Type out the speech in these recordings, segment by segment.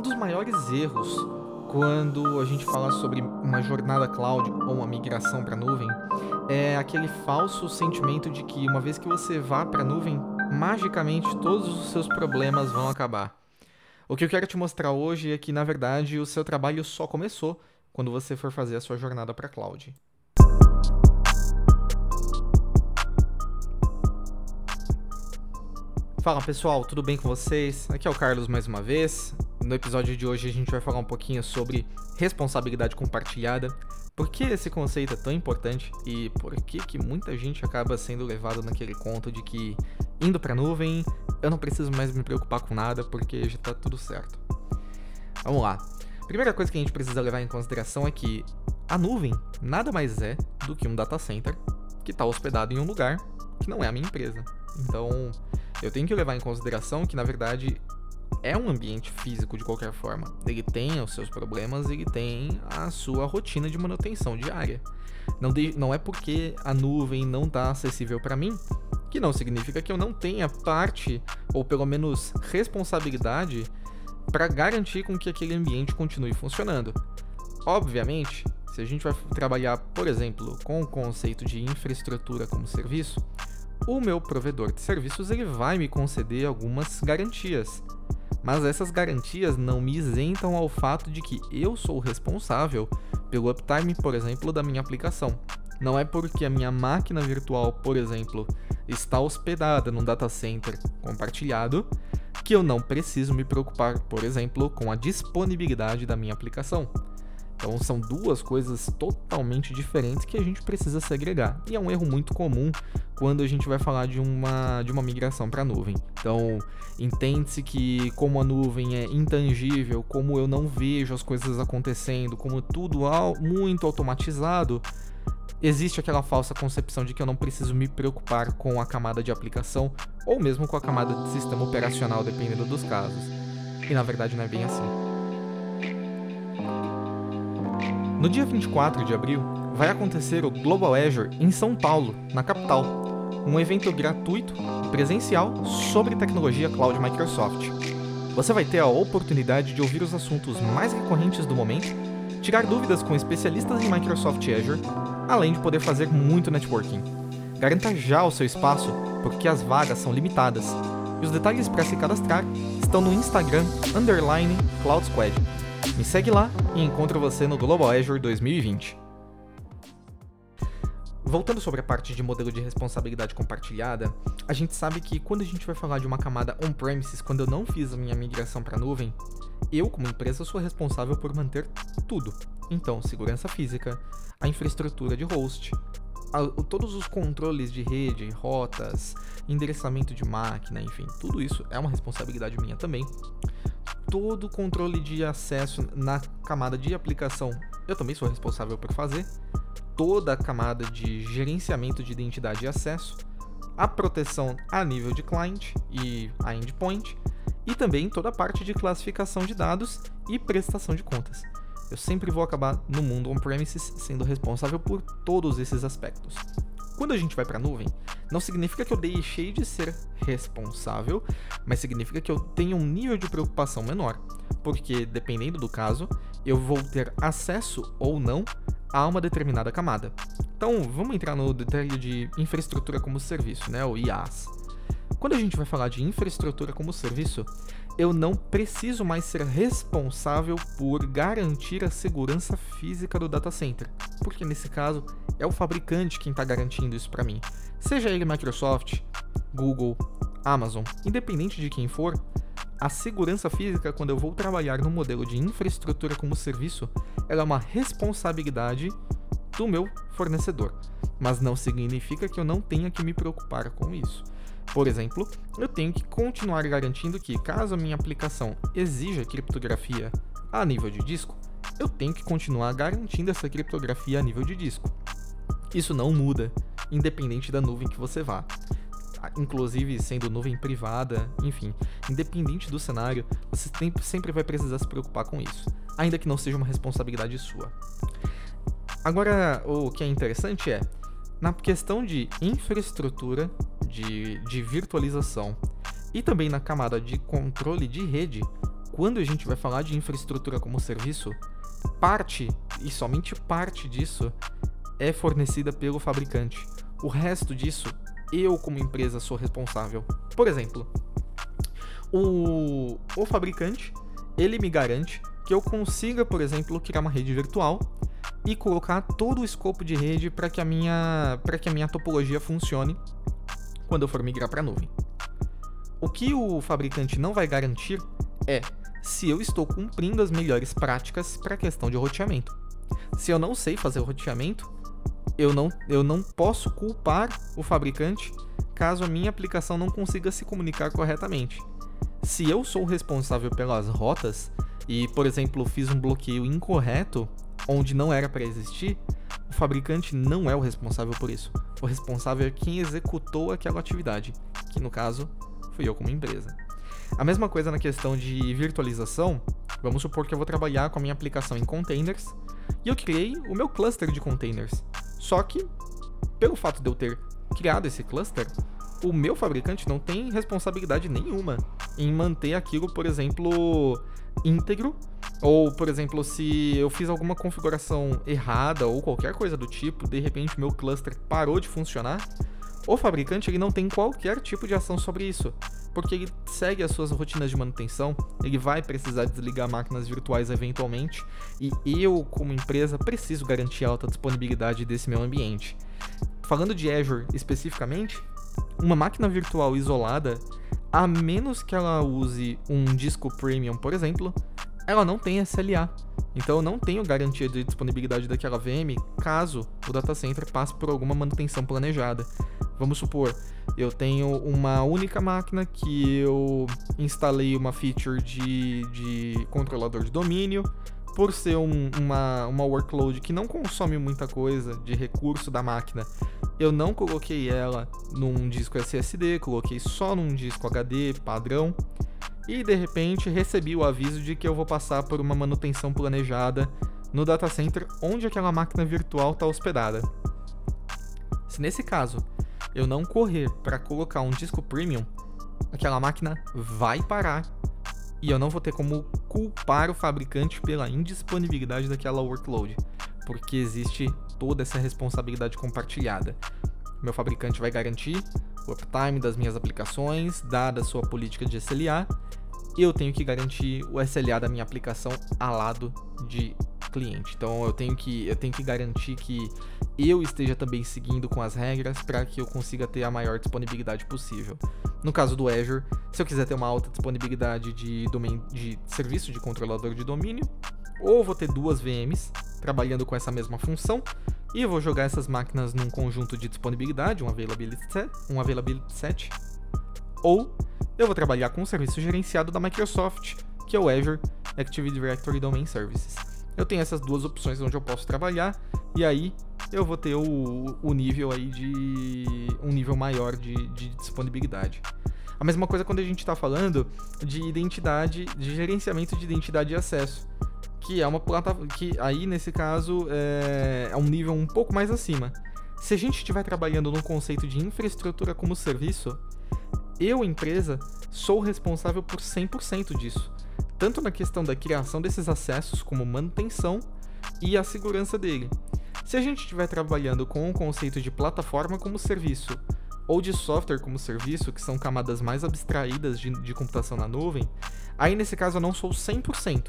Um dos maiores erros quando a gente fala sobre uma jornada cloud ou uma migração para nuvem é aquele falso sentimento de que uma vez que você vá para a nuvem, magicamente todos os seus problemas vão acabar. O que eu quero te mostrar hoje é que, na verdade, o seu trabalho só começou quando você for fazer a sua jornada para cloud. Fala pessoal, tudo bem com vocês? Aqui é o Carlos mais uma vez. No episódio de hoje a gente vai falar um pouquinho sobre responsabilidade compartilhada, por que esse conceito é tão importante e por que, que muita gente acaba sendo levado naquele conto de que indo para nuvem eu não preciso mais me preocupar com nada porque já está tudo certo. Vamos lá. Primeira coisa que a gente precisa levar em consideração é que a nuvem nada mais é do que um data center que está hospedado em um lugar que não é a minha empresa. Então, eu tenho que levar em consideração que, na verdade, é um ambiente físico de qualquer forma. Ele tem os seus problemas, ele tem a sua rotina de manutenção diária. Não, de, não é porque a nuvem não está acessível para mim que não significa que eu não tenha parte ou pelo menos responsabilidade para garantir com que aquele ambiente continue funcionando. Obviamente, se a gente vai trabalhar, por exemplo, com o conceito de infraestrutura como serviço, o meu provedor de serviços ele vai me conceder algumas garantias. Mas essas garantias não me isentam ao fato de que eu sou responsável pelo uptime, por exemplo, da minha aplicação. Não é porque a minha máquina virtual, por exemplo, está hospedada num data center compartilhado que eu não preciso me preocupar, por exemplo, com a disponibilidade da minha aplicação. Então são duas coisas totalmente diferentes que a gente precisa segregar. E é um erro muito comum quando a gente vai falar de uma, de uma migração para a nuvem. Então, entende-se que como a nuvem é intangível, como eu não vejo as coisas acontecendo, como tudo muito automatizado, existe aquela falsa concepção de que eu não preciso me preocupar com a camada de aplicação ou mesmo com a camada de sistema operacional, dependendo dos casos. E na verdade não é bem assim. No dia 24 de abril, vai acontecer o Global Azure em São Paulo, na capital, um evento gratuito e presencial sobre tecnologia cloud Microsoft. Você vai ter a oportunidade de ouvir os assuntos mais recorrentes do momento, tirar dúvidas com especialistas em Microsoft Azure, além de poder fazer muito networking. Garanta já o seu espaço, porque as vagas são limitadas. E os detalhes para se cadastrar estão no Instagram underline Cloud Squad. Me segue lá e encontro você no Global Azure 2020. Voltando sobre a parte de modelo de responsabilidade compartilhada, a gente sabe que quando a gente vai falar de uma camada on-premises, quando eu não fiz a minha migração para a nuvem, eu, como empresa, sou responsável por manter tudo. Então, segurança física, a infraestrutura de host, a, todos os controles de rede, rotas, endereçamento de máquina, enfim, tudo isso é uma responsabilidade minha também todo o controle de acesso na camada de aplicação eu também sou responsável por fazer, toda a camada de gerenciamento de identidade e acesso, a proteção a nível de client e a endpoint, e também toda a parte de classificação de dados e prestação de contas. Eu sempre vou acabar no mundo on-premises sendo responsável por todos esses aspectos. Quando a gente vai para a nuvem, não significa que eu deixei de ser responsável, mas significa que eu tenho um nível de preocupação menor, porque dependendo do caso, eu vou ter acesso ou não a uma determinada camada. Então, vamos entrar no detalhe de infraestrutura como serviço, né, o IaaS. Quando a gente vai falar de infraestrutura como serviço, eu não preciso mais ser responsável por garantir a segurança física do data center, porque nesse caso é o fabricante quem está garantindo isso para mim. Seja ele Microsoft, Google, Amazon, independente de quem for, a segurança física, quando eu vou trabalhar no modelo de infraestrutura como serviço, ela é uma responsabilidade do meu fornecedor, mas não significa que eu não tenha que me preocupar com isso. Por exemplo, eu tenho que continuar garantindo que, caso a minha aplicação exija criptografia a nível de disco, eu tenho que continuar garantindo essa criptografia a nível de disco. Isso não muda, independente da nuvem que você vá. Inclusive sendo nuvem privada, enfim, independente do cenário, você sempre vai precisar se preocupar com isso, ainda que não seja uma responsabilidade sua. Agora, o que é interessante é, na questão de infraestrutura, de, de virtualização e também na camada de controle de rede, quando a gente vai falar de infraestrutura como serviço, parte, e somente parte disso, é fornecida pelo fabricante. O resto disso, eu como empresa sou responsável. Por exemplo, o, o fabricante, ele me garante que eu consiga, por exemplo, criar uma rede virtual e colocar todo o escopo de rede para que a minha para que a minha topologia funcione quando eu for migrar para a nuvem. O que o fabricante não vai garantir é se eu estou cumprindo as melhores práticas para a questão de roteamento. Se eu não sei fazer o roteamento, eu não, eu não posso culpar o fabricante caso a minha aplicação não consiga se comunicar corretamente. Se eu sou responsável pelas rotas e, por exemplo, fiz um bloqueio incorreto onde não era para existir, o fabricante não é o responsável por isso. O responsável é quem executou aquela atividade, que no caso fui eu como empresa. A mesma coisa na questão de virtualização. Vamos supor que eu vou trabalhar com a minha aplicação em containers e eu criei o meu cluster de containers. Só que, pelo fato de eu ter criado esse cluster, o meu fabricante não tem responsabilidade nenhuma em manter aquilo, por exemplo, íntegro. Ou, por exemplo, se eu fiz alguma configuração errada ou qualquer coisa do tipo, de repente meu cluster parou de funcionar, o fabricante ele não tem qualquer tipo de ação sobre isso, porque ele segue as suas rotinas de manutenção, ele vai precisar desligar máquinas virtuais eventualmente, e eu, como empresa, preciso garantir a alta disponibilidade desse meu ambiente. Falando de Azure especificamente, uma máquina virtual isolada, a menos que ela use um disco premium, por exemplo, ela não tem SLA. Então eu não tenho garantia de disponibilidade daquela VM caso o data center passe por alguma manutenção planejada. Vamos supor, eu tenho uma única máquina que eu instalei uma feature de, de controlador de domínio. Por ser um, uma, uma workload que não consome muita coisa de recurso da máquina, eu não coloquei ela num disco SSD, coloquei só num disco HD padrão. E de repente recebi o aviso de que eu vou passar por uma manutenção planejada no data center onde aquela máquina virtual está hospedada. Se nesse caso eu não correr para colocar um disco premium, aquela máquina vai parar e eu não vou ter como culpar o fabricante pela indisponibilidade daquela workload, porque existe toda essa responsabilidade compartilhada. Meu fabricante vai garantir o uptime das minhas aplicações, dada a sua política de SLA, eu tenho que garantir o SLA da minha aplicação ao lado de cliente. Então eu tenho que eu tenho que garantir que eu esteja também seguindo com as regras para que eu consiga ter a maior disponibilidade possível. No caso do Azure, se eu quiser ter uma alta disponibilidade de, domain, de serviço de controlador de domínio, ou vou ter duas VMs trabalhando com essa mesma função, e vou jogar essas máquinas num conjunto de disponibilidade, um availability set, um availability set ou eu vou trabalhar com o serviço gerenciado da Microsoft, que é o Azure Active Directory Domain Services. Eu tenho essas duas opções onde eu posso trabalhar e aí eu vou ter o, o nível aí de um nível maior de, de disponibilidade. A mesma coisa quando a gente está falando de identidade, de gerenciamento de identidade e acesso, que é uma plataforma que aí nesse caso é, é um nível um pouco mais acima. Se a gente estiver trabalhando no conceito de infraestrutura como serviço, eu, empresa, sou responsável por 100% disso, tanto na questão da criação desses acessos como manutenção e a segurança dele. Se a gente estiver trabalhando com o conceito de plataforma como serviço ou de software como serviço, que são camadas mais abstraídas de, de computação na nuvem, aí nesse caso eu não sou 100%,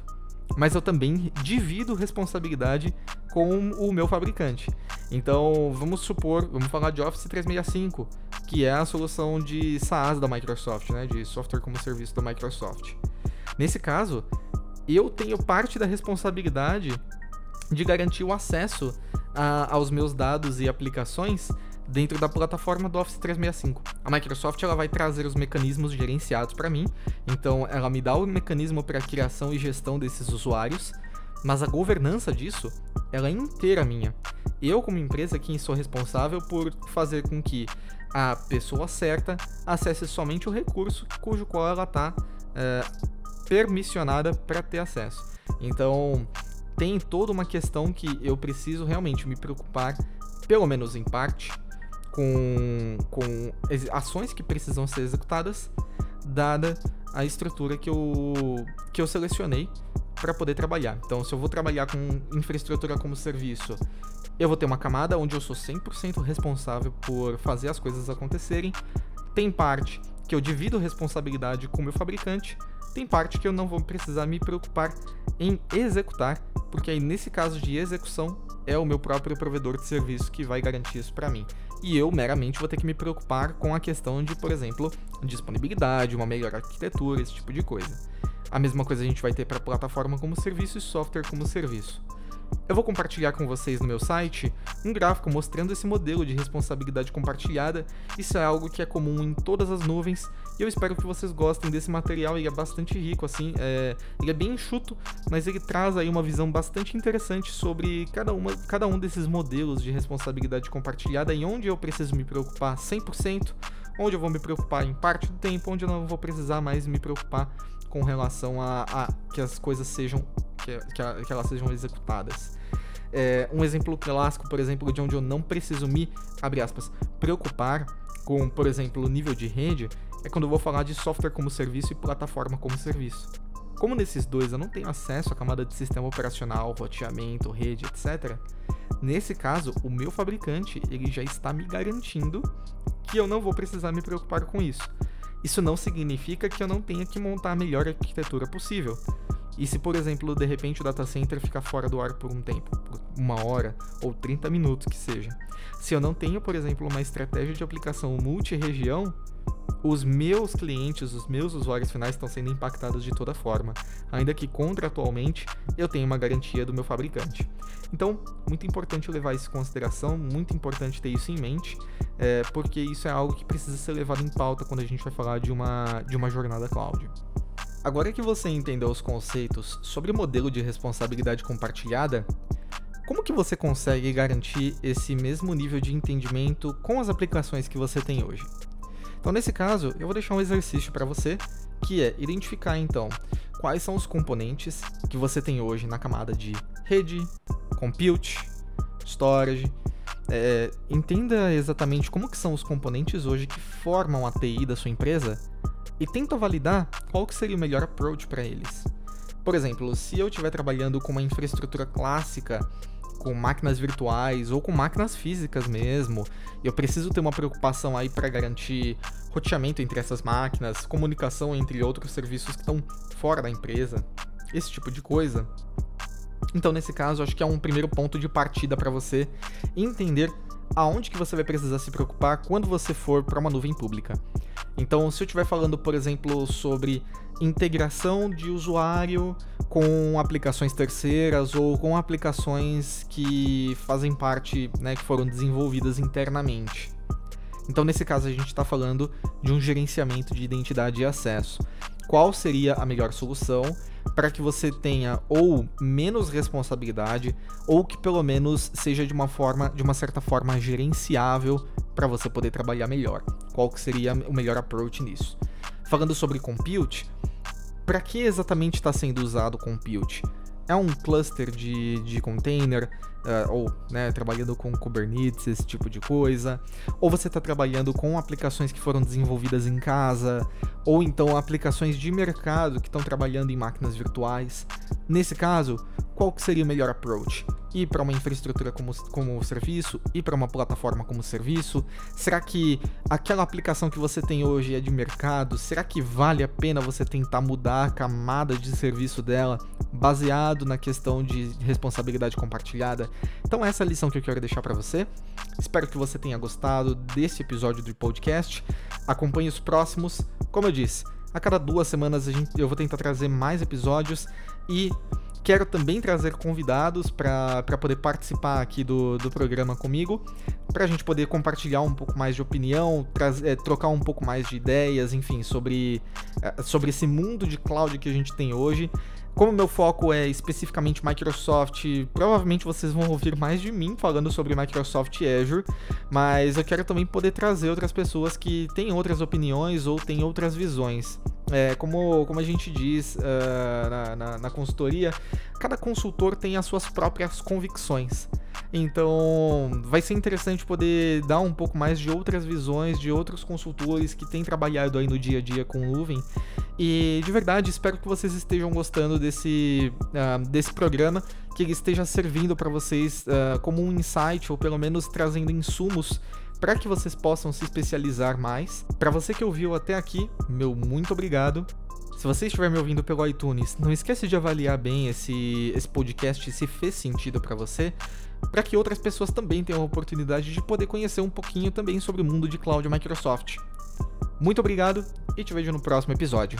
mas eu também divido responsabilidade com o meu fabricante. Então, vamos supor, vamos falar de Office 365, que é a solução de SaaS da Microsoft, né, de software como serviço da Microsoft. Nesse caso, eu tenho parte da responsabilidade de garantir o acesso a, aos meus dados e aplicações dentro da plataforma do Office 365. A Microsoft ela vai trazer os mecanismos gerenciados para mim, então ela me dá o mecanismo para criação e gestão desses usuários, mas a governança disso ela é inteira minha. Eu, como empresa, quem sou responsável por fazer com que a pessoa certa acesse somente o recurso cujo qual ela está é, permissionada para ter acesso. Então, tem toda uma questão que eu preciso realmente me preocupar, pelo menos em parte, com, com ações que precisam ser executadas, dada a estrutura que eu, que eu selecionei para poder trabalhar. Então, se eu vou trabalhar com infraestrutura como serviço, eu vou ter uma camada onde eu sou 100% responsável por fazer as coisas acontecerem. Tem parte que eu divido responsabilidade com o meu fabricante, tem parte que eu não vou precisar me preocupar em executar, porque aí nesse caso de execução é o meu próprio provedor de serviço que vai garantir isso para mim. E eu meramente vou ter que me preocupar com a questão de, por exemplo, disponibilidade, uma melhor arquitetura, esse tipo de coisa. A mesma coisa a gente vai ter para plataforma como serviço e software como serviço. Eu vou compartilhar com vocês no meu site um gráfico mostrando esse modelo de responsabilidade compartilhada. Isso é algo que é comum em todas as nuvens e eu espero que vocês gostem desse material. Ele é bastante rico, assim, é... ele é bem enxuto, mas ele traz aí uma visão bastante interessante sobre cada, uma, cada um desses modelos de responsabilidade compartilhada e onde eu preciso me preocupar 100%, onde eu vou me preocupar em parte do tempo, onde eu não vou precisar mais me preocupar com relação a, a que as coisas sejam que, que, a, que elas sejam executadas. É, um exemplo clássico, por exemplo, de onde eu não preciso me, abre aspas, preocupar com, por exemplo, o nível de rede, é quando eu vou falar de software como serviço e plataforma como serviço. Como nesses dois eu não tenho acesso à camada de sistema operacional, roteamento, rede, etc., nesse caso, o meu fabricante ele já está me garantindo que eu não vou precisar me preocupar com isso. Isso não significa que eu não tenha que montar a melhor arquitetura possível. E se, por exemplo, de repente o data center ficar fora do ar por um tempo, por uma hora ou 30 minutos que seja. Se eu não tenho, por exemplo, uma estratégia de aplicação multi-região, os meus clientes, os meus usuários finais estão sendo impactados de toda forma, ainda que contratualmente eu tenha uma garantia do meu fabricante. Então, muito importante levar isso em consideração, muito importante ter isso em mente, é, porque isso é algo que precisa ser levado em pauta quando a gente vai falar de uma, de uma jornada cloud. Agora que você entendeu os conceitos sobre o modelo de responsabilidade compartilhada, como que você consegue garantir esse mesmo nível de entendimento com as aplicações que você tem hoje? Então, nesse caso, eu vou deixar um exercício para você, que é identificar então quais são os componentes que você tem hoje na camada de rede, compute, storage. É, entenda exatamente como que são os componentes hoje que formam a TI da sua empresa e tenta validar qual que seria o melhor approach para eles. Por exemplo, se eu estiver trabalhando com uma infraestrutura clássica, com máquinas virtuais ou com máquinas físicas mesmo, eu preciso ter uma preocupação aí para garantir roteamento entre essas máquinas, comunicação entre outros serviços que estão fora da empresa, esse tipo de coisa. Então, nesse caso, acho que é um primeiro ponto de partida para você entender aonde que você vai precisar se preocupar quando você for para uma nuvem pública. Então, se eu estiver falando, por exemplo, sobre integração de usuário com aplicações terceiras ou com aplicações que fazem parte, né, que foram desenvolvidas internamente. Então, nesse caso, a gente está falando de um gerenciamento de identidade e acesso. Qual seria a melhor solução para que você tenha ou menos responsabilidade ou que pelo menos seja de uma forma, de uma certa forma gerenciável para você poder trabalhar melhor. Qual que seria o melhor approach nisso? Falando sobre compute, para que exatamente está sendo usado o compute? É um cluster de, de container, uh, ou né, trabalhando com Kubernetes, esse tipo de coisa, ou você está trabalhando com aplicações que foram desenvolvidas em casa, ou então aplicações de mercado que estão trabalhando em máquinas virtuais. Nesse caso, qual que seria o melhor approach? Ir para uma infraestrutura como, como serviço? Ir para uma plataforma como serviço? Será que aquela aplicação que você tem hoje é de mercado? Será que vale a pena você tentar mudar a camada de serviço dela baseado na questão de responsabilidade compartilhada? Então essa é a lição que eu quero deixar para você. Espero que você tenha gostado desse episódio do podcast. Acompanhe os próximos. Como eu disse, a cada duas semanas a gente, eu vou tentar trazer mais episódios e Quero também trazer convidados para poder participar aqui do, do programa comigo, para a gente poder compartilhar um pouco mais de opinião, é, trocar um pouco mais de ideias, enfim, sobre, é, sobre esse mundo de cloud que a gente tem hoje. Como meu foco é especificamente Microsoft, provavelmente vocês vão ouvir mais de mim falando sobre Microsoft Azure, mas eu quero também poder trazer outras pessoas que têm outras opiniões ou têm outras visões. É, como, como a gente diz uh, na, na, na consultoria, cada consultor tem as suas próprias convicções. Então, vai ser interessante poder dar um pouco mais de outras visões de outros consultores que têm trabalhado aí no dia a dia com nuvem E de verdade, espero que vocês estejam gostando desse, uh, desse programa, que ele esteja servindo para vocês uh, como um insight ou pelo menos trazendo insumos para que vocês possam se especializar mais. Para você que ouviu até aqui, meu muito obrigado. Se você estiver me ouvindo pelo iTunes, não esquece de avaliar bem esse, esse podcast se fez sentido para você, para que outras pessoas também tenham a oportunidade de poder conhecer um pouquinho também sobre o mundo de cloud Microsoft. Muito obrigado e te vejo no próximo episódio.